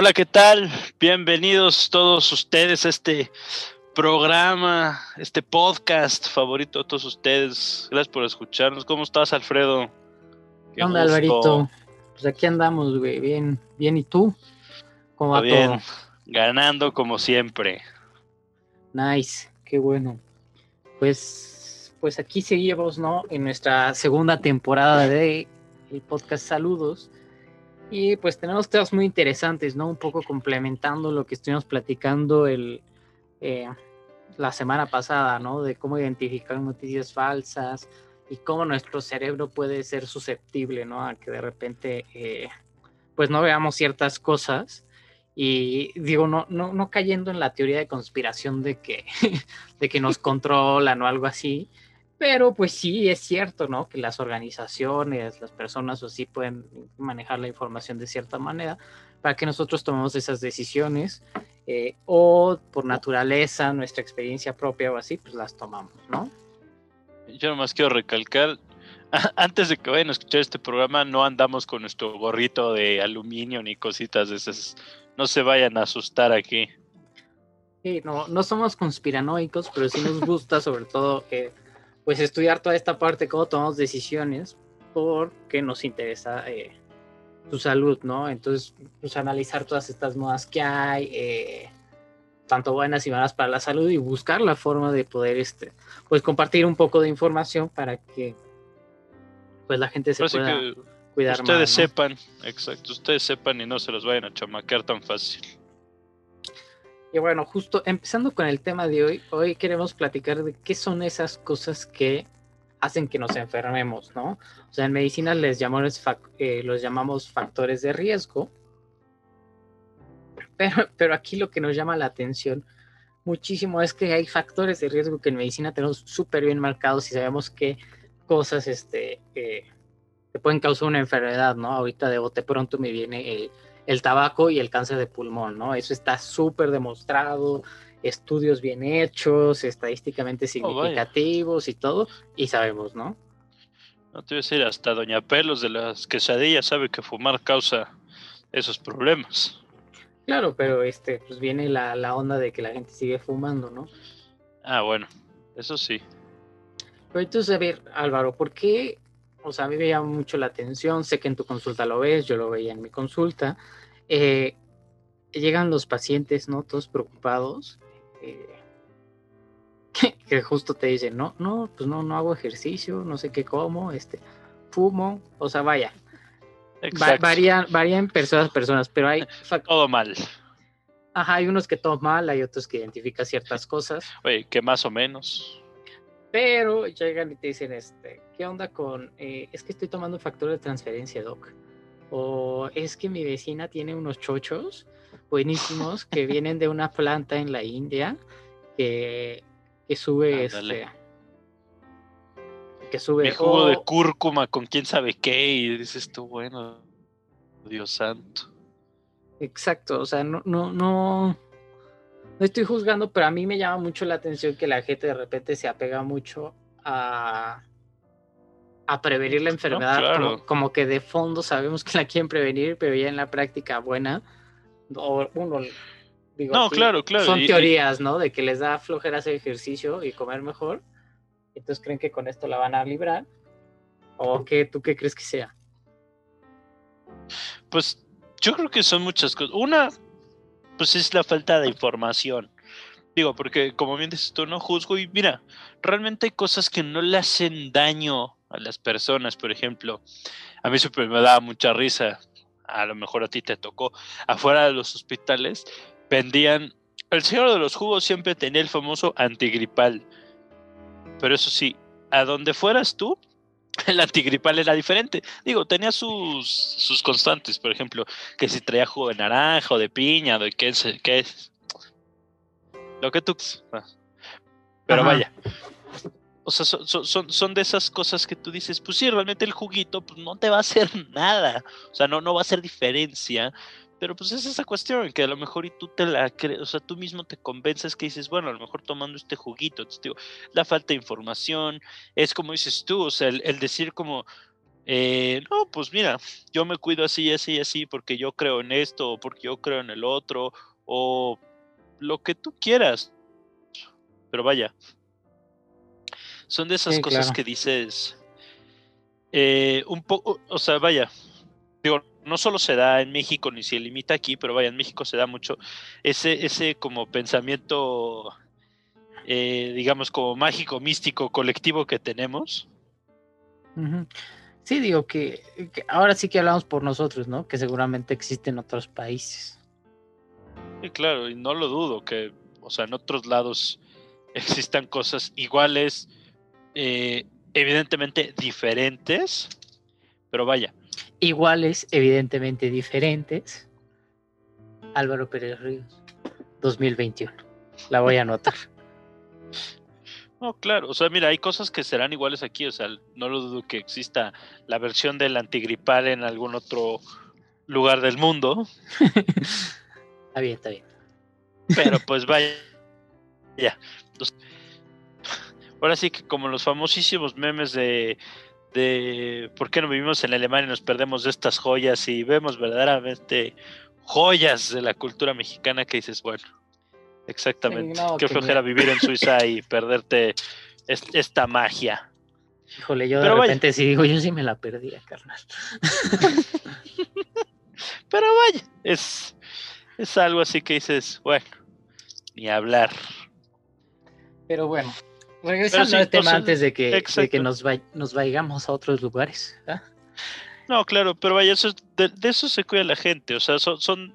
Hola, ¿qué tal? Bienvenidos todos ustedes a este programa, este podcast favorito de todos ustedes. Gracias por escucharnos. ¿Cómo estás, Alfredo? ¿Qué onda, Alvarito? Pues aquí andamos, güey. Bien, bien. ¿Y tú? ¿Cómo va bien, todo? Ganando como siempre. Nice, qué bueno. Pues, pues aquí seguimos, ¿no? En nuestra segunda temporada de el podcast Saludos. Y pues tenemos temas muy interesantes, ¿no? Un poco complementando lo que estuvimos platicando el, eh, la semana pasada, ¿no? De cómo identificar noticias falsas y cómo nuestro cerebro puede ser susceptible, ¿no? A que de repente, eh, pues no veamos ciertas cosas. Y digo, no, no, no cayendo en la teoría de conspiración de que, de que nos controlan o algo así, pero pues sí, es cierto, ¿no? Que las organizaciones, las personas o sí pueden manejar la información de cierta manera para que nosotros tomemos esas decisiones eh, o por naturaleza, nuestra experiencia propia o así, pues las tomamos, ¿no? Yo nomás quiero recalcar, antes de que vayan a escuchar este programa, no andamos con nuestro gorrito de aluminio ni cositas de esas. No se vayan a asustar aquí. Sí, no, no somos conspiranoicos, pero sí nos gusta sobre todo... Eh, pues estudiar toda esta parte, cómo tomamos decisiones, porque nos interesa eh, tu salud, ¿no? Entonces, pues analizar todas estas modas que hay, eh, tanto buenas y malas para la salud y buscar la forma de poder, este, pues compartir un poco de información para que, pues la gente se pueda cuidar ustedes sepan, exacto, ustedes sepan y no se los vayan a chamaquear tan fácil. Y bueno, justo empezando con el tema de hoy, hoy queremos platicar de qué son esas cosas que hacen que nos enfermemos, ¿no? O sea, en medicina les llamamos, eh, los llamamos factores de riesgo, pero, pero aquí lo que nos llama la atención muchísimo es que hay factores de riesgo que en medicina tenemos súper bien marcados y sabemos qué cosas este, eh, que pueden causar una enfermedad, ¿no? Ahorita de bote pronto me viene el el tabaco y el cáncer de pulmón, ¿no? Eso está súper demostrado, estudios bien hechos, estadísticamente oh, significativos y todo, y sabemos, ¿no? No te voy a decir, hasta Doña Pelos de las quesadillas sabe que fumar causa esos problemas. Claro, pero este, pues viene la, la onda de que la gente sigue fumando, ¿no? Ah, bueno, eso sí. Pero entonces, a ver, Álvaro, ¿por qué o sea, a mí me llama mucho la atención, sé que en tu consulta lo ves, yo lo veía en mi consulta, eh, llegan los pacientes, ¿no? Todos preocupados, eh, que, justo te dicen, no, no, pues no, no hago ejercicio, no sé qué como, este, fumo, o sea, vaya. varían, varían personas personas, pero hay... Todo mal. Ajá, hay unos que todo mal, hay otros que identifican ciertas cosas. Oye, que más o menos. Pero llegan y te dicen, este, ¿qué onda con, eh, es que estoy tomando factor de transferencia, doc? O es que mi vecina tiene unos chochos buenísimos que vienen de una planta en la India que, que sube este que sube mi jugo de cúrcuma con quién sabe qué y dices tú bueno Dios santo exacto o sea no no no no estoy juzgando, pero a mí me llama mucho la atención que la gente de repente se apega mucho a, a prevenir la enfermedad. como, que de fondo sabemos que la quieren prevenir, pero ya en la práctica buena, o uno, digo, no, claro, claro. Son teorías, ¿no? De que les da flojera hacer ejercicio y comer mejor. Entonces creen que con esto la van a librar. ¿O qué, tú qué crees que sea? Pues yo creo que son muchas cosas. Una, pues es la falta de información. Digo, porque como bien dices tú, no juzgo y mira, realmente hay cosas que no le hacen daño a las personas, por ejemplo. A mí siempre me daba mucha risa, a lo mejor a ti te tocó, afuera de los hospitales vendían, el señor de los jugos siempre tenía el famoso antigripal, pero eso sí, a donde fueras tú, el antigripal era diferente. Digo, tenía sus, sus constantes, por ejemplo, que si traía jugo de naranja o de piña, de qué es, qué es. Lo que tú... Ah. Pero vaya. O sea, son, son, son, de esas cosas que tú dices, pues sí, realmente el juguito pues, no te va a hacer nada. O sea, no, no va a hacer diferencia. Pero pues es esa cuestión que a lo mejor y tú te la crees, o sea, tú mismo te convences que dices, bueno, a lo mejor tomando este juguito, entonces, digo, la falta de información, es como dices tú, o sea, el, decir como, eh, no, pues mira, yo me cuido así, así, así, porque yo creo en esto, o porque yo creo en el otro, o lo que tú quieras. Pero vaya, son de esas cosas que dices, eh, un poco, o sea, vaya, digo, no solo se da en México ni se limita aquí, pero vaya, en México se da mucho ese, ese como pensamiento, eh, digamos, como mágico, místico, colectivo que tenemos. Sí, digo que, ahora sí que hablamos por nosotros, ¿no? Que seguramente existe en otros países. Sí, claro, y no lo dudo que, o sea, en otros lados existan cosas iguales, eh, evidentemente diferentes, pero vaya, iguales, evidentemente diferentes. Álvaro Pérez Ríos, 2021. La voy a anotar. No, claro, o sea, mira, hay cosas que serán iguales aquí, o sea, no lo dudo que exista la versión del antigripal en algún otro lugar del mundo. está bien, está bien. Pero pues vaya, ya. Ahora sí que como los famosísimos memes de de por qué no vivimos en Alemania y nos perdemos de estas joyas y vemos verdaderamente joyas de la cultura mexicana que dices, bueno, exactamente, qué flojera vivir en Suiza y perderte esta magia. Híjole, yo de repente sí digo, yo sí me la perdía, carnal. Pero vaya, es, es algo así que dices, bueno, ni hablar. Pero bueno, Regresando al tema antes de que, que nos, nos vayamos a otros lugares. ¿ah? No, claro, pero vaya, eso, de, eso se cuida la gente. O sea, son, son,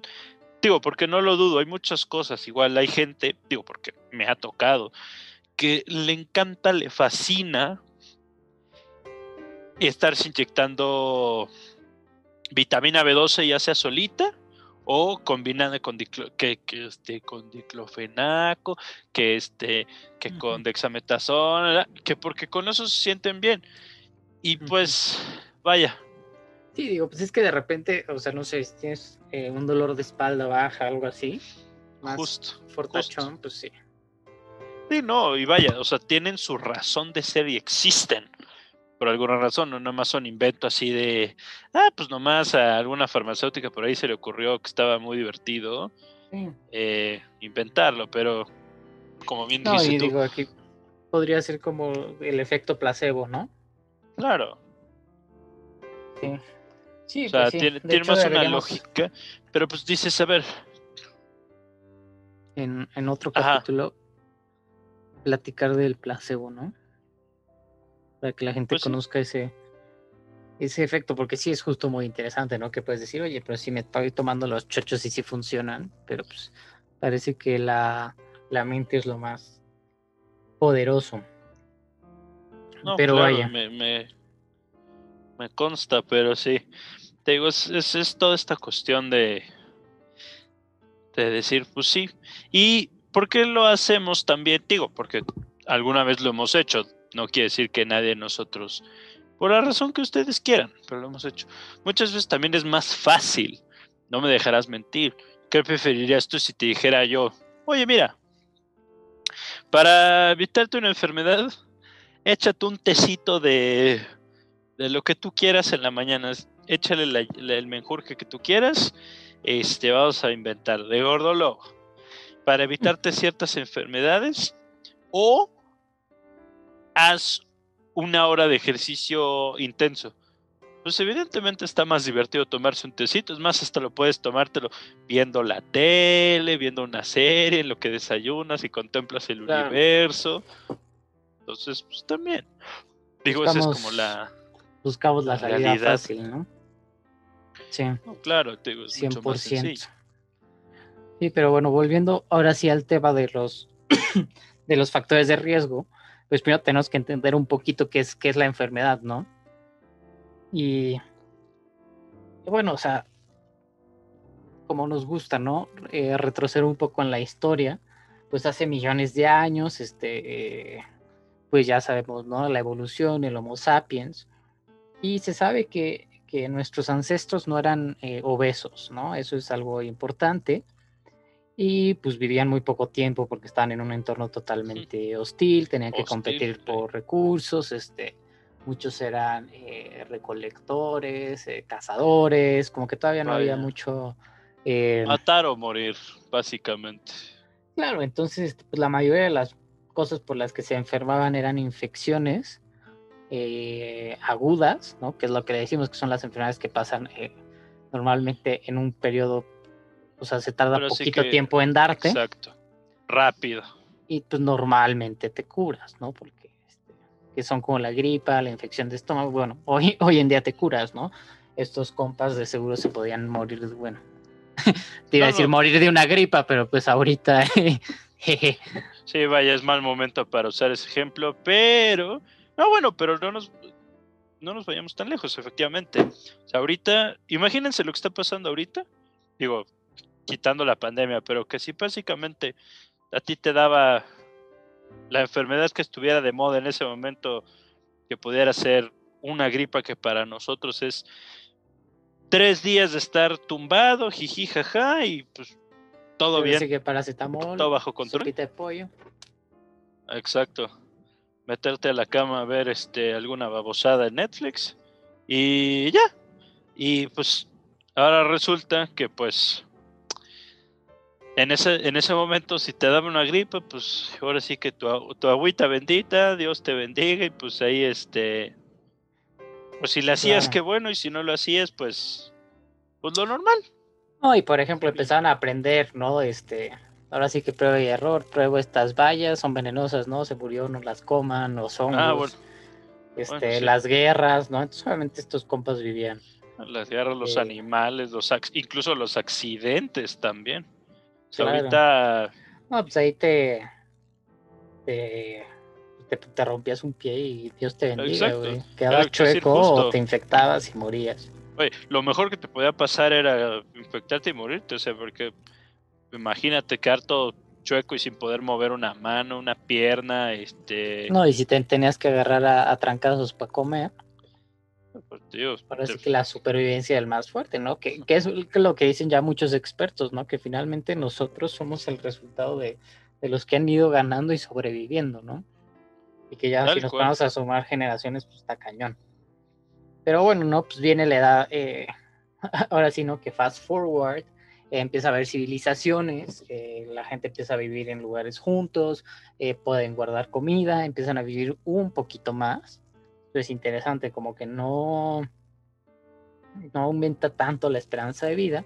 digo, porque no lo dudo, hay muchas cosas. Igual hay gente, digo, porque me ha tocado, que le encanta, le fascina estarse inyectando vitamina B12 ya sea solita o combinada con, que, que, este, con diclofenaco, que, este, que con dexametasona, que porque con eso se sienten bien. Y pues, vaya. Sí, digo, pues es que de repente, o sea, no sé, si tienes eh, un dolor de espalda baja, algo así, más justo, fortachón, pues sí. Sí, no, y vaya, o sea, tienen su razón de ser y existen por alguna razón, no nomás son invento así de, ah, pues nomás a alguna farmacéutica por ahí se le ocurrió que estaba muy divertido eh, inventarlo, pero como bien no, y digo, aquí podría ser como el efecto placebo, ¿no? Claro. Sí. Sí, o sea, pues tiene, más una lógica, pero pues dices, a ver. En, en otro capítulo, platicar del placebo, ¿no? Para que la gente pues conozca ese, ese efecto, porque sí es justo muy interesante, ¿no? Que puedes decir, oye, pero si me estoy tomando los chochos y si funcionan, pero pues parece que la, la mente es lo más poderoso. No, pero vaya. Me, me, me, consta, pero sí. Te digo, es, es, es, toda esta cuestión de, de decir, pues sí. ¿Y por qué lo hacemos también? Digo, porque alguna vez lo hemos hecho no quiere decir que nadie de nosotros, por la razón que ustedes quieran, pero lo hemos hecho. Muchas veces también es más fácil, no me dejarás mentir. ¿Qué preferirías tú si te dijera yo, oye, mira, para evitarte una enfermedad, échate un tecito de, de lo que tú quieras en la mañana, échale el menjurje que tú quieras, este, vamos a inventar de gordolo para evitarte ciertas enfermedades o haz una hora de ejercicio intenso. Pues evidentemente está más divertido tomarse un tecito, es más, hasta lo puedes tomártelo viendo la tele, viendo una serie, en lo que desayunas y contemplas el universo. Entonces, pues también. Digo, esa es como la. Buscamos la, salida fácil, ¿no? Sí. claro, te digo, es 100%. Mucho más sí, pero bueno, volviendo ahora sí al tema de los, de los factores de riesgo pues primero tenemos que entender un poquito qué es, qué es la enfermedad, ¿no? Y bueno, o sea, como nos gusta, ¿no? Eh, retroceder un poco en la historia, pues hace millones de años, este, eh, pues ya sabemos, ¿no? La evolución, el Homo sapiens, y se sabe que, que nuestros ancestros no eran eh, obesos, ¿no? Eso es algo importante. Y pues vivían muy poco tiempo porque estaban en un entorno totalmente hostil, tenían que competir por recursos, este, muchos eran recolectores, cazadores, como que todavía no había mucho eh, Matar o morir, básicamente. Claro, entonces pues, la mayoría de las cosas por las que se enfermaban eran infecciones eh, agudas, ¿no? Que es lo que le decimos que son las enfermedades que pasan eh, normalmente en un periodo, o sea, se tarda poquito tiempo en darte. Exacto. Rápido. Y pues normalmente te curas, ¿no? Porque este, que son como la gripa, la infección de estómago. Bueno, hoy, hoy en día te curas, ¿no? Estos compas de seguro se podían morir, bueno, Te iba a decir morir de una gripa, pero pues ahorita. sí, vaya, es mal momento para usar ese ejemplo, pero. No, bueno, pero no nos, no nos vayamos tan lejos, efectivamente. O sea, ahorita, imagínense lo que está pasando ahorita. Digo, quitando la pandemia, pero que si básicamente a ti te daba la enfermedad que estuviera de moda en ese momento, que pudiera ser una gripa que para nosotros es tres días de estar tumbado, jiji, jaja, y pues todo bien. que paracetamol, todo bajo control. de pollo. Exacto. Meterte a la cama a ver este alguna babosada en Netflix y ya. Y pues ahora resulta que pues en ese, en ese momento si te daba una gripe, pues ahora sí que tu, tu agüita bendita, Dios te bendiga y pues ahí este pues si lo hacías, qué bueno, y si no lo hacías, pues, pues lo normal. No, y por ejemplo, empezaban a aprender, ¿no? Este, ahora sí que prueba y error, pruebo estas vallas, son venenosas, ¿no? Se murió, no las coman, o son ah, Este, las guerras, ¿no? Entonces, obviamente estos compas vivían. Las guerras, los eh, animales, los incluso los accidentes también. Ahorita. No, pues ahí te, te te, rompías un pie y Dios te bendiga, güey. Quedabas chueco o te infectabas y morías. Oye, lo mejor que te podía pasar era infectarte y morirte, o sea, porque imagínate quedar todo chueco y sin poder mover una mano, una pierna, este... No, y si te tenías que agarrar a, trancazos para comer. Pues, Dios, Parece que la supervivencia del más fuerte, ¿no? Que, que es lo que dicen ya muchos expertos, ¿no? Que finalmente nosotros somos el resultado de, de los que han ido ganando y sobreviviendo, ¿no? Y que ya si nos vamos a sumar generaciones, pues está cañón. Pero bueno, ¿no? Pues viene la edad, eh, ahora sí, ¿no? Que fast forward, eh, empieza a haber civilizaciones, eh, la gente empieza a vivir en lugares juntos, pueden guardar comida, empiezan a vivir un poquito más. Es interesante, como que no, no aumenta tanto la esperanza de vida,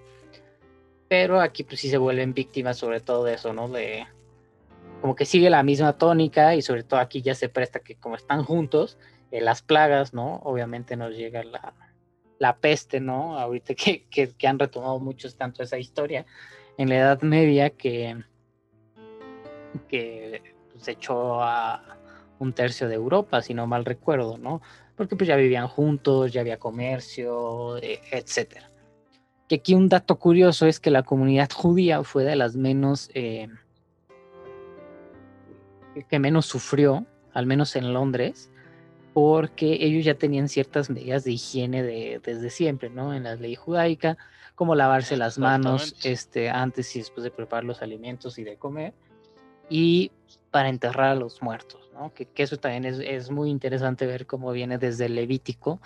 pero aquí pues sí se vuelven víctimas sobre todo de eso, ¿no? De, como que sigue la misma tónica y sobre todo aquí ya se presta que como están juntos, eh, las plagas, ¿no? Obviamente nos llega la, la peste, ¿no? Ahorita que, que, han retomado muchos tanto esa historia en la Edad Media que, que se pues, echó a un tercio de Europa, si no mal recuerdo, ¿no? Porque pues ya vivían juntos, ya había comercio, eh, etcétera. Que aquí un dato curioso es que la comunidad judía fue de las menos eh, que menos sufrió, al menos en Londres, porque ellos ya tenían ciertas medidas de higiene de, desde siempre, ¿no? En la ley judaica, como lavarse las manos este, antes y después de preparar los alimentos y de comer, y para enterrar a los muertos, ¿no? Que, eso también es, muy interesante ver cómo viene desde el Levítico,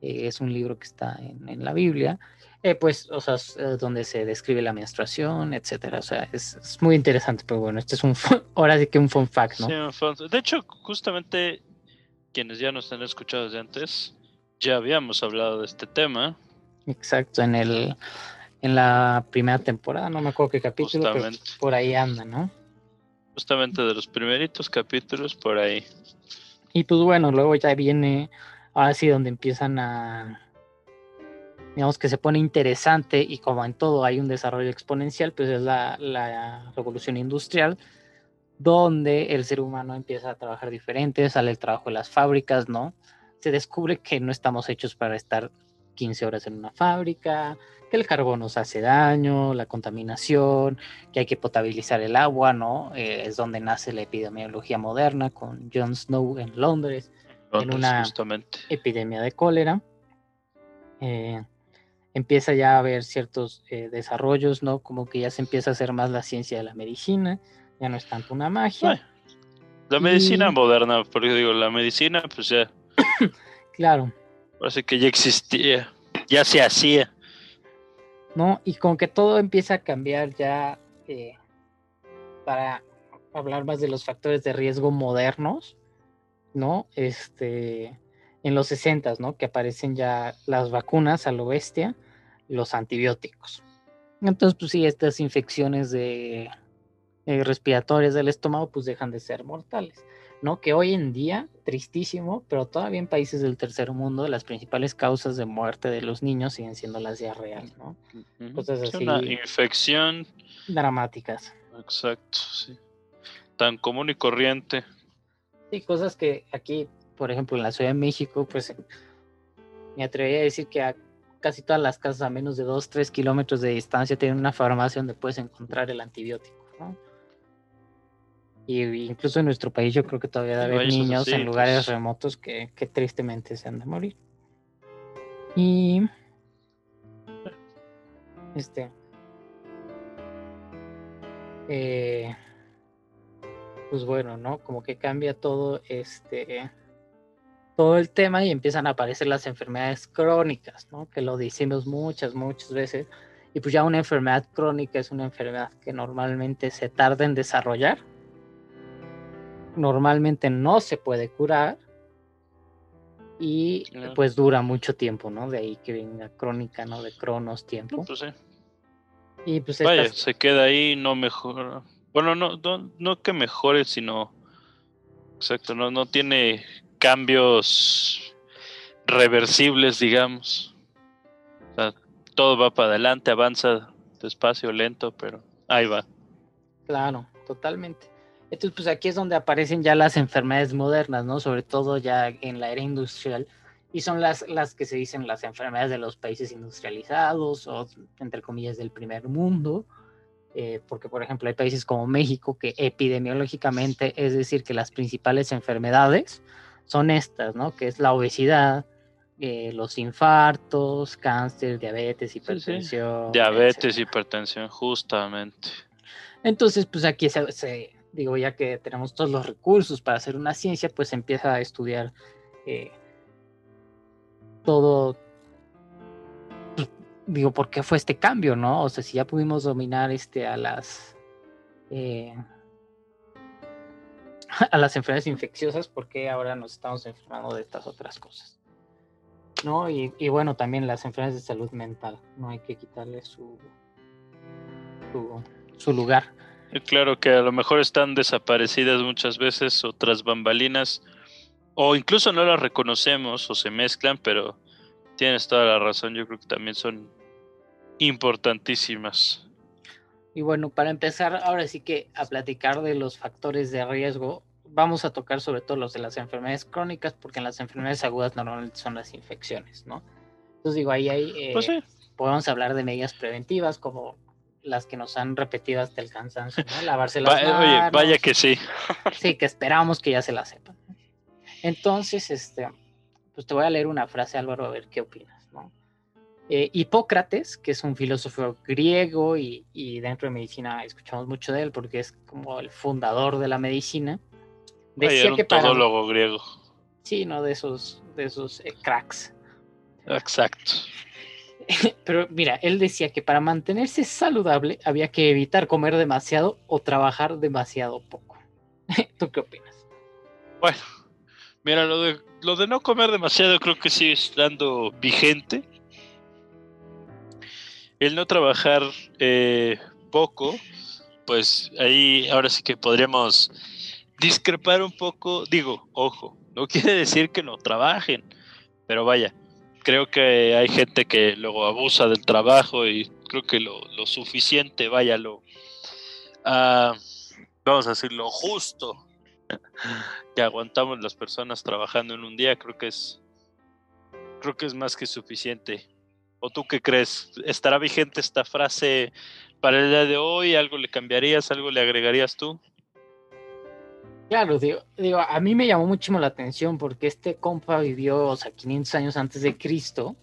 eh, es un libro que está en, en la Biblia, eh, pues, o sea, eh, donde se describe la menstruación, etcétera. O sea, es, muy interesante, pero bueno, este es un, ahora sí que un fun fact, ¿no? De hecho, justamente quienes ya nos han escuchado desde antes, ya habíamos hablado de este tema. Exacto, en el en la primera temporada, no me acuerdo qué capítulo, pero por ahí anda, ¿no? Justamente de los primeritos capítulos por ahí. Y pues bueno, luego ya viene, ahora sí, donde empiezan a digamos que se pone interesante y como en todo hay un desarrollo exponencial, pues es la, revolución industrial, donde el ser humano empieza a trabajar diferente, sale el trabajo de las fábricas, ¿no? se descubre que no estamos hechos para estar 15 horas en una fábrica, que el carbón nos hace daño, la contaminación, que hay que potabilizar el agua, ¿no? Eh, es donde nace la epidemiología moderna con John Snow en Londres, en una epidemia de cólera. Eh, empieza ya a haber ciertos eh, desarrollos, ¿no? Como que ya se empieza a hacer más la ciencia de la medicina, ya no es tanto una magia. la medicina moderna, porque digo, la medicina, pues ya. claro. Parece que ya existía, ya se hacía. ¿No? Y con que todo empieza a cambiar ya eh, para hablar más de los factores de riesgo modernos, ¿no? Este, en los 60, ¿no? Que aparecen ya las vacunas a lo bestia, los antibióticos. Entonces, pues sí, estas infecciones de eh, respiratorias del estómago, pues dejan de ser mortales. ¿No? Que hoy en día, tristísimo, pero todavía en países del tercer mundo, las principales causas de muerte de los niños siguen siendo las diarreas, ¿no? Cosas así. Una infección. Dramáticas. Exacto, sí. Tan común y corriente. Sí, cosas que aquí, por ejemplo, en la Ciudad de México, pues me atrevería a decir que a casi todas las casas a menos de 2, 3 kilómetros de distancia tienen una farmacia donde puedes encontrar el antibiótico, ¿no? Y incluso en nuestro país yo creo que todavía debe haber niños en lugares pues. remotos que, tristemente se han de morir. Y este eh, pues bueno, ¿no? Como que cambia todo este todo el tema y empiezan a aparecer las enfermedades crónicas, ¿no? Que lo decimos muchas, muchas veces. Y pues ya una enfermedad crónica es una enfermedad que normalmente se tarda en desarrollar normalmente no se puede curar y pues dura mucho tiempo, ¿no? De ahí que venga crónica, ¿no? De cronos, tiempo. Pues sí. Y pues Vaya, se queda ahí, no mejora. Bueno, no, no, que mejore, sino. Exacto, no, no tiene cambios reversibles, digamos. O sea, todo va para adelante, avanza despacio, lento, pero ahí va. Claro, totalmente. Entonces, pues aquí es donde aparecen ya las enfermedades modernas, ¿no? Sobre todo ya en la era industrial. Y son las, las que se dicen las enfermedades de los países industrializados o, entre comillas, del primer mundo. Eh, porque, por ejemplo, hay países como México que epidemiológicamente, es decir, que las principales enfermedades son estas, ¿no? Que es la obesidad, eh, los infartos, cáncer, diabetes, hipertensión. Diabetes, hipertensión, justamente. Entonces, pues aquí se, digo, ya que tenemos todos los recursos para hacer una ciencia, pues empieza a estudiar eh, todo, digo, ¿por qué fue este cambio, no? O sea, si ya pudimos dominar este a las eh, a las enfermedades infecciosas, ¿por qué ahora nos estamos enfermando de estas otras cosas? ¿No? Y, bueno, también las enfermedades de salud mental, no hay que quitarle su, su lugar. Claro que a lo mejor están desaparecidas muchas veces, otras bambalinas, o incluso no las reconocemos o se mezclan, pero tienes toda la razón, yo creo que también son importantísimas. Y bueno, para empezar, ahora sí que a platicar de los factores de riesgo, vamos a tocar sobre todo los de las enfermedades crónicas, porque en las enfermedades agudas normalmente son las infecciones, ¿no? Entonces digo, ahí hay, eh, pues podemos hablar de medidas preventivas como las que nos han repetido hasta el cansancio, ¿no? Lavarse las manos. Oye, vaya que sí. Sí, que esperamos que ya se la sepan. Entonces, este, pues te voy a leer una frase, Álvaro, a ver qué opinas, ¿no? Eh, Hipócrates, que es un filósofo griego y, dentro de medicina escuchamos mucho de él porque es como el fundador de la medicina, decía que para... todólogo griego. Sí, no de esos, de esos eh, cracks. Exacto. Pero mira, él decía que para mantenerse saludable había que evitar comer demasiado o trabajar demasiado poco. ¿Tú qué opinas? Bueno, mira, lo de, lo de no comer demasiado creo que sigue estando vigente. El no trabajar eh, poco, pues ahí ahora sí que podríamos discrepar un poco. Digo, ojo, no quiere decir que no trabajen, pero vaya, creo que hay gente que luego abusa del trabajo y creo que lo, suficiente, vaya, lo, ah, vamos a decir, lo justo que aguantamos las personas trabajando en un día, creo que es creo que es más que suficiente. ¿O tú qué crees? ¿Estará vigente esta frase para el día de hoy? ¿Algo le cambiarías? ¿Algo le agregarías tú? Claro, digo, digo, a mí me llamó muchísimo la atención porque este compa vivió, o sea, 500 años antes de Cristo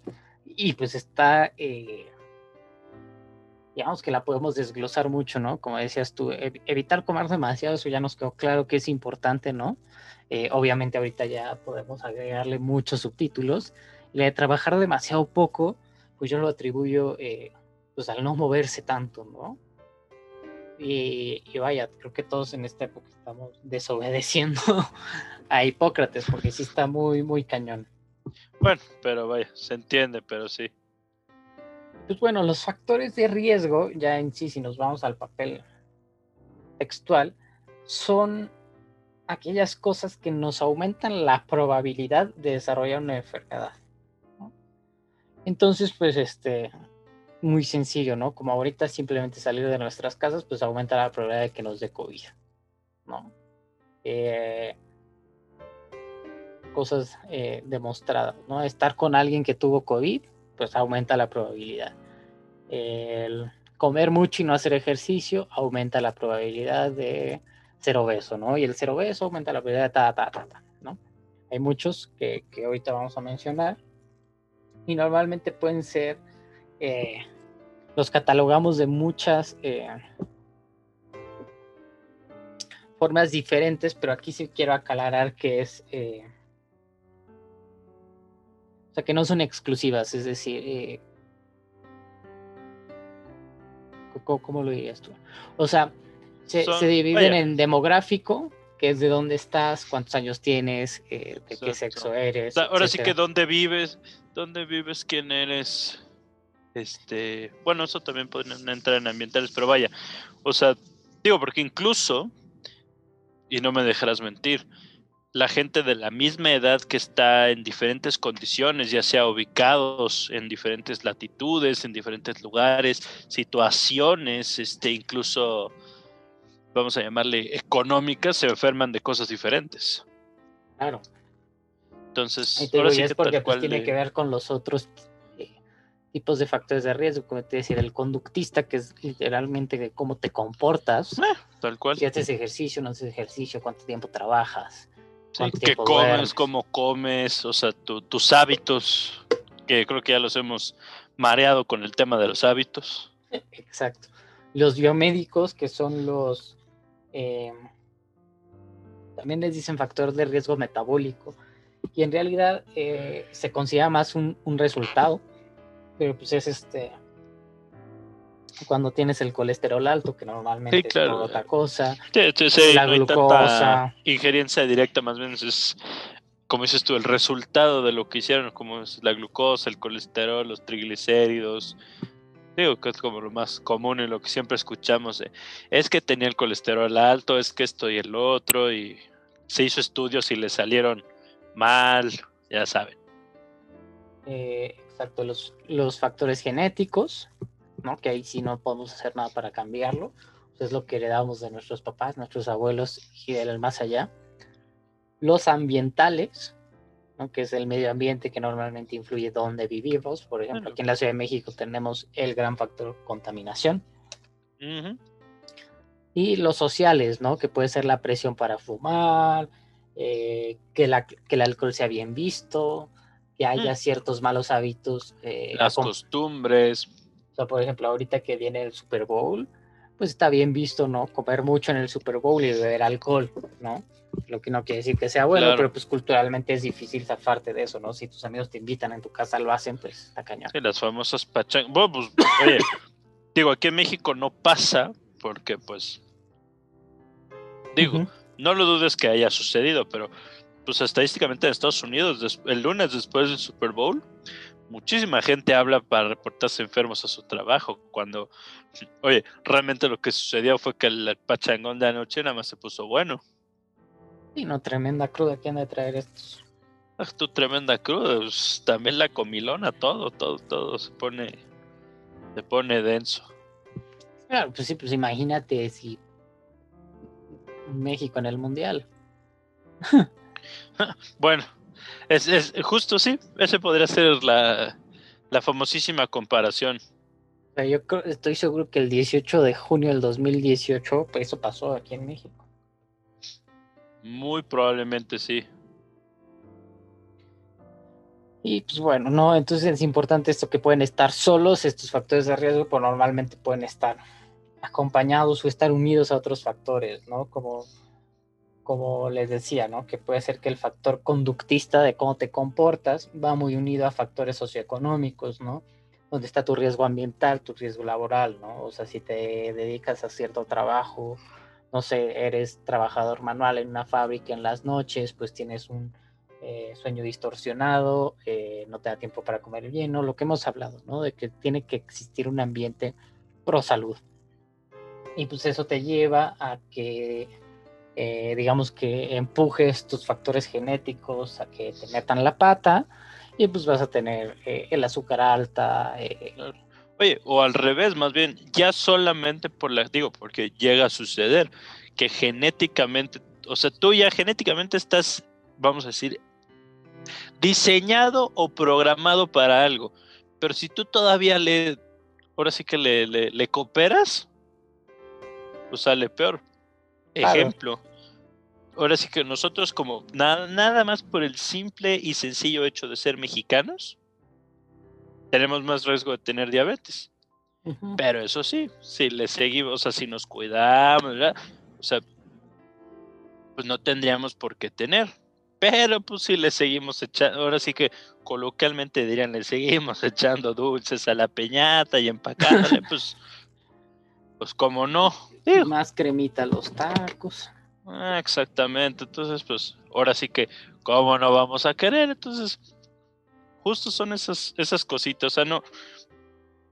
y pues está, eh, digamos que la podemos desglosar mucho, ¿no? Como decías tú, evitar comer demasiado, eso ya nos quedó claro que es importante, ¿no? Eh, obviamente ahorita ya podemos agregarle muchos subtítulos. Le de trabajar demasiado poco, pues yo lo atribuyo eh, pues al no moverse tanto, ¿no? Y, vaya, creo que todos en esta época estamos desobedeciendo a Hipócrates, porque sí está muy, muy cañón. Bueno, pero vaya, se entiende, pero sí. Pues bueno, los factores de riesgo, ya en sí, si nos vamos al papel textual, son aquellas cosas que nos aumentan la probabilidad de desarrollar una enfermedad. Entonces, pues este, muy sencillo, ¿no? Como ahorita simplemente salir de nuestras casas, pues aumenta la probabilidad de que nos dé COVID, ¿no? Eh, cosas eh, demostradas, ¿no? Estar con alguien que tuvo COVID, pues aumenta la probabilidad. El comer mucho y no hacer ejercicio aumenta la probabilidad de ser obeso, ¿no? Y el ser obeso aumenta la probabilidad de ta, ta, ta, ta, ¿no? Hay muchos que, que ahorita vamos a mencionar y normalmente pueden ser, eh, los catalogamos de muchas eh, formas diferentes, pero aquí sí quiero aclarar que es, eh, o sea, que no son exclusivas, es decir, ¿cómo, lo dirías tú? O sea, se, dividen en demográfico, que es de dónde estás, cuántos años tienes, de qué sexo eres. Ahora sí que dónde vives, dónde vives, quién eres. Este, bueno, eso también pueden entrar en ambientales, pero vaya, o sea, digo, porque incluso, y no me dejarás mentir, la gente de la misma edad que está en diferentes condiciones, ya sea ubicados en diferentes latitudes, en diferentes lugares, situaciones, este, incluso, vamos a llamarle económicas, se enferman de cosas diferentes. Claro. Entonces, ahora sí es porque pues, tiene que ver con los otros tipos de factores de riesgo, como te decía, el conductista, que es literalmente de cómo te comportas. Eh, tal cual. Si haces ejercicio, no haces ejercicio, cuánto tiempo trabajas. qué comes, cómo comes, o sea, tus hábitos, que creo que ya los hemos mareado con el tema de los hábitos. Exacto. Los biomédicos, que son los... Eh, también les dicen factor de riesgo metabólico, y en realidad eh, se considera más un, resultado, pero pues es este cuando tienes el colesterol alto, que normalmente es otra cosa, la glucosa. injerencia directa, más o menos es, como dices tú, el resultado de lo que hicieron, como es la glucosa, el colesterol, los triglicéridos. Digo que es como lo más común y lo que siempre escuchamos. es que tenía el colesterol alto, es que esto y el otro, y se hizo estudios y le salieron mal, ya saben. Eh, exacto, los, los factores genéticos, ¿no? que ahí sí no podemos hacer nada para cambiarlo. es lo que heredamos de nuestros papás, nuestros abuelos y del más allá. Los ambientales, ¿no? que es el medio ambiente que normalmente influye donde vivimos. Por ejemplo, aquí en la Ciudad de México tenemos el gran factor contaminación. Y los sociales, ¿no? Que puede ser la presión para fumar, eh, que, la, que el alcohol sea bien visto, que haya mm. ciertos malos hábitos. Eh, Las costumbres. O sea, por ejemplo, ahorita que viene el Super Bowl, pues está bien visto, ¿no? Comer mucho en el Super Bowl y beber alcohol, ¿no? Lo que no quiere decir que sea bueno, pero pues culturalmente es difícil zafarte de eso, ¿no? Si tus amigos te invitan en tu casa, lo hacen, pues está cañón. Sí, las famosas pachangas. Bueno, pues, oye, digo, aquí en México no pasa, porque pues, digo, no lo dudes que haya sucedido, pero pues estadísticamente en Estados Unidos, el lunes después del Super Bowl, muchísima gente habla para reportarse enfermos a su trabajo, cuando, oye, realmente lo que sucedió fue que el pachangón de anoche nada más se puso bueno. Y no, tremenda cruda que han de traer estos. Ah, tu tremenda cruda, pues, también la comilona, todo, todo, todo se pone, se pone denso. Claro, pues sí, pues imagínate si México en el Mundial. bueno, Es, es justo, sí, ese podría ser la, la famosísima comparación. Yo estoy seguro que el 18 de junio del 2018, pues eso pasó aquí en México. Muy probablemente sí. Y pues bueno, no, entonces es importante esto que pueden estar solos, estos factores de riesgo, pues normalmente pueden estar acompañados o estar unidos a otros factores, ¿no? Como, como les decía, ¿no? Que puede ser que el factor conductista de cómo te comportas va muy unido a factores socioeconómicos, ¿no? Donde está tu riesgo ambiental, tu riesgo laboral, ¿no? O sea, si te dedicas a cierto trabajo, no sé, eres trabajador manual en una fábrica en las noches, pues tienes un eh, sueño distorsionado, eh, no te da tiempo para comer bien, ¿no? Lo que hemos hablado, ¿no? De que tiene que existir un ambiente pro salud. Y pues eso te lleva a que, eh, digamos que empujes tus factores genéticos a que te metan la pata y pues vas a tener el azúcar alta. Oye, o al revés, más bien, ya solamente por la, digo, porque llega a suceder que genéticamente, o sea, tú ya genéticamente estás, vamos a decir, diseñado o programado para algo. Pero si tú todavía le, ahora sí que le, le, cooperas, pues sale peor. Ejemplo. Ahora sí que nosotros como nada, nada más por el simple y sencillo hecho de ser mexicanos, tenemos más riesgo de tener diabetes. Pero eso sí, si le seguimos, o sea, si nos cuidamos, o sea, pues no tendríamos por qué tener. Pero pues si le seguimos echando, ahora sí que coloquialmente dirían, le seguimos echando dulces a la peñata y empacándole, pues, pues como no. Más cremita a los tacos. Ah, exactamente, entonces pues ahora sí que, ¿cómo no vamos a querer? Entonces, justo son esas, esas cositas, o sea, no,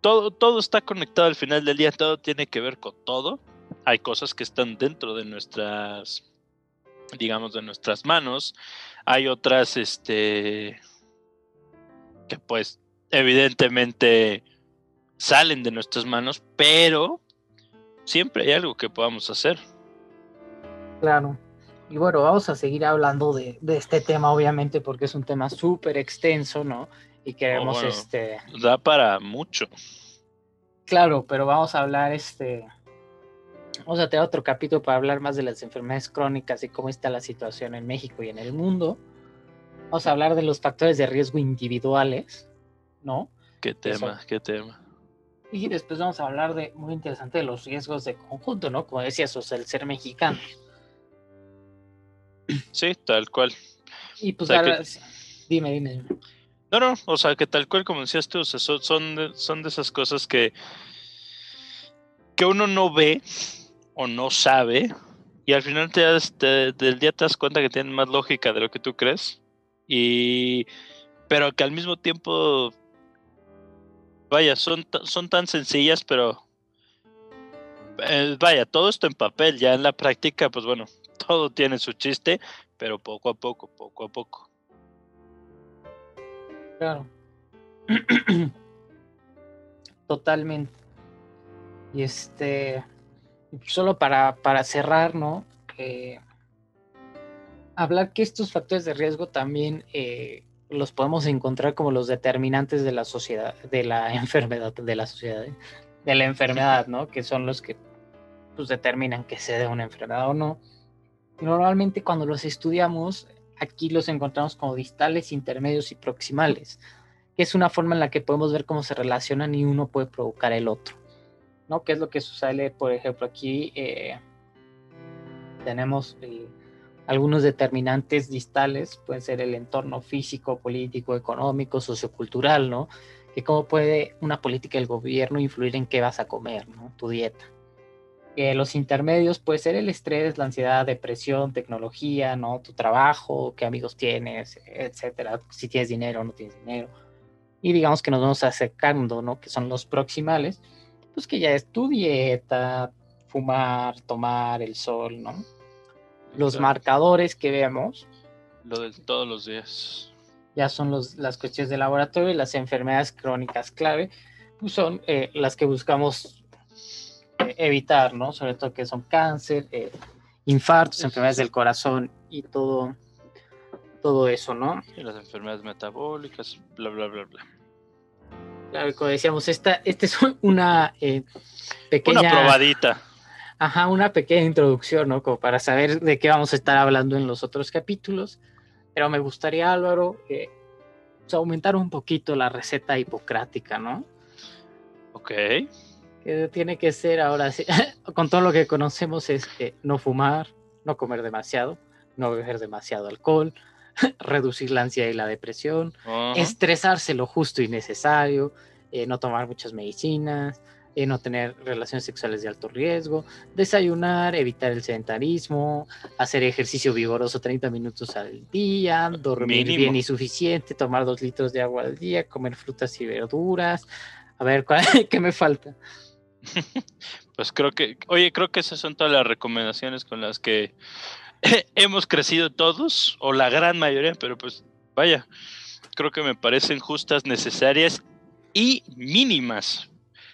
todo, todo está conectado al final del día, todo tiene que ver con todo. Hay cosas que están dentro de nuestras digamos, de nuestras manos. Hay otras, este, que pues evidentemente salen de nuestras manos, pero siempre hay algo que podamos hacer. Claro. Y bueno, vamos a seguir hablando de, este tema, obviamente, porque es un tema súper extenso, ¿no? Y queremos, este... Da para mucho. Claro, pero vamos a hablar, este Vamos a tener otro capítulo para hablar más de las enfermedades crónicas y cómo está la situación en México y en el mundo. Vamos a hablar de los factores de riesgo individuales, ¿no? Qué tema, qué tema. Y después vamos a hablar de, muy interesante, de los riesgos de conjunto, ¿no? Como decías, o sea, el ser mexicano. Sí, tal cual. Y pues ahora, dime, dime, No, no, o sea, que tal cual como decías tú, o sea, son, son, de, esas cosas que, que uno no ve, o no sabe, y al final te del día te das cuenta que tienen más lógica de lo que tú crees, y pero que al mismo tiempo, vaya, son, son tan sencillas, pero eh, vaya, todo esto en papel, ya en la práctica, pues bueno, todo tiene su chiste, pero poco a poco, poco a poco. Claro. Totalmente. Y este, solo para, para cerrar, ¿no? hablar que estos factores de riesgo también eh, los podemos encontrar como los determinantes de la sociedad, de la enfermedad, de la sociedad, de la enfermedad, ¿no? Que son los que pues, determinan que se dé una enfermedad o no. normalmente cuando los estudiamos, aquí los encontramos como distales, intermedios y proximales, que es una forma en la que podemos ver cómo se relacionan y uno puede provocar el otro. ¿no? ¿Qué es lo que sucede? Por ejemplo, aquí eh, tenemos eh, algunos determinantes distales, pueden ser el entorno físico, político, económico, sociocultural, ¿no? Que cómo puede una política del gobierno influir en qué vas a comer, ¿no? Tu dieta. Eh, los intermedios puede ser el estrés, la ansiedad, depresión, tecnología, ¿no? Tu trabajo, qué amigos tienes, etcétera, si tienes dinero o no tienes dinero. Y digamos que nos vamos acercando, ¿no? Que son los proximales, pues que ya es tu dieta, fumar, tomar el sol, ¿no? Los marcadores que vemos. Lo de todos los días. Ya son los, las cuestiones de laboratorio y las enfermedades crónicas clave, pues son eh, las que buscamos eh, evitar, ¿no? Sobre todo que son cáncer, eh, infartos, enfermedades del corazón y todo, todo eso, ¿no? Y las enfermedades metabólicas, bla, bla, bla, bla. Claro, como decíamos, esta, esta es una pequeña... Una probadita. Ajá, una pequeña introducción, ¿no? Como para saber de qué vamos a estar hablando en los otros capítulos. Pero me gustaría, Álvaro, eh, pues, aumentar un poquito la receta hipocrática, ¿no? Ok. Que tiene que ser ahora sí, con todo lo que conocemos es eh, no fumar, no comer demasiado, no beber demasiado alcohol, reducir la ansiedad y la depresión, Ajá. estresarse lo justo y necesario, eh, no tomar muchas medicinas, eh, no tener relaciones sexuales de alto riesgo, desayunar, evitar el sedentarismo, hacer ejercicio vigoroso 30 minutos al día, dormir Mínimo. bien y suficiente, tomar dos litros de agua al día, comer frutas y verduras. A ver, ¿cuál- ¿qué me falta? Pues creo que, oye, creo que esas son todas las recomendaciones con las que hemos crecido todos, o la gran mayoría, pero pues vaya, creo que me parecen justas, necesarias y mínimas.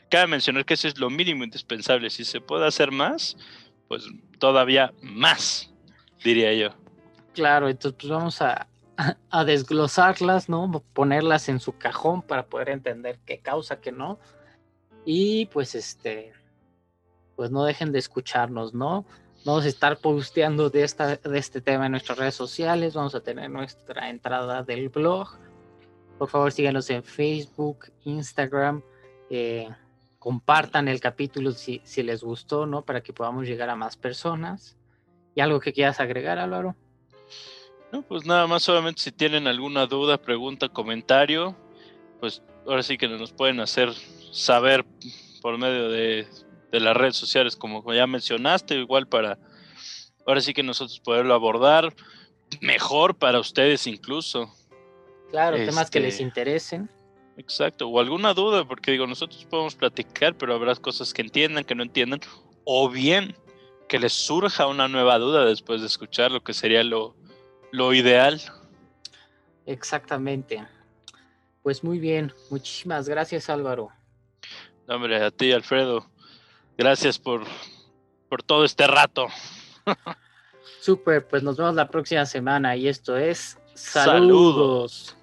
Cabe mencionar que eso es lo mínimo indispensable. Si se puede hacer más, pues todavía más, diría yo. Claro, entonces pues vamos a, a desglosarlas, ¿no? Ponerlas en su cajón para poder entender qué causa, qué no. Y pues este, pues no dejen de escucharnos, ¿no? Vamos a estar posteando de, esta, de este tema en nuestras redes sociales, vamos a tener nuestra entrada del blog. Por favor, síganos en Facebook, Instagram, eh, compartan el capítulo si, si les gustó, ¿no? Para que podamos llegar a más personas. ¿Y algo que quieras agregar, Álvaro? No, pues nada más, solamente si tienen alguna duda, pregunta, comentario, pues ahora sí que nos pueden hacer saber por medio de, de las redes sociales, como ya mencionaste, igual para ahora sí que nosotros poderlo abordar mejor para ustedes incluso. Claro, temas que Este- les interesen. Exacto, o alguna duda, porque digo, nosotros podemos platicar, pero habrá cosas que entiendan, que no entiendan, o bien que les surja una nueva duda después de escuchar lo que sería lo, lo ideal. Exactamente. Pues muy bien, muchísimas gracias Álvaro. No, hombre, a ti, Alfredo. Gracias por, por todo este rato. Súper, pues nos vemos la próxima semana y esto es Saludos. saludos.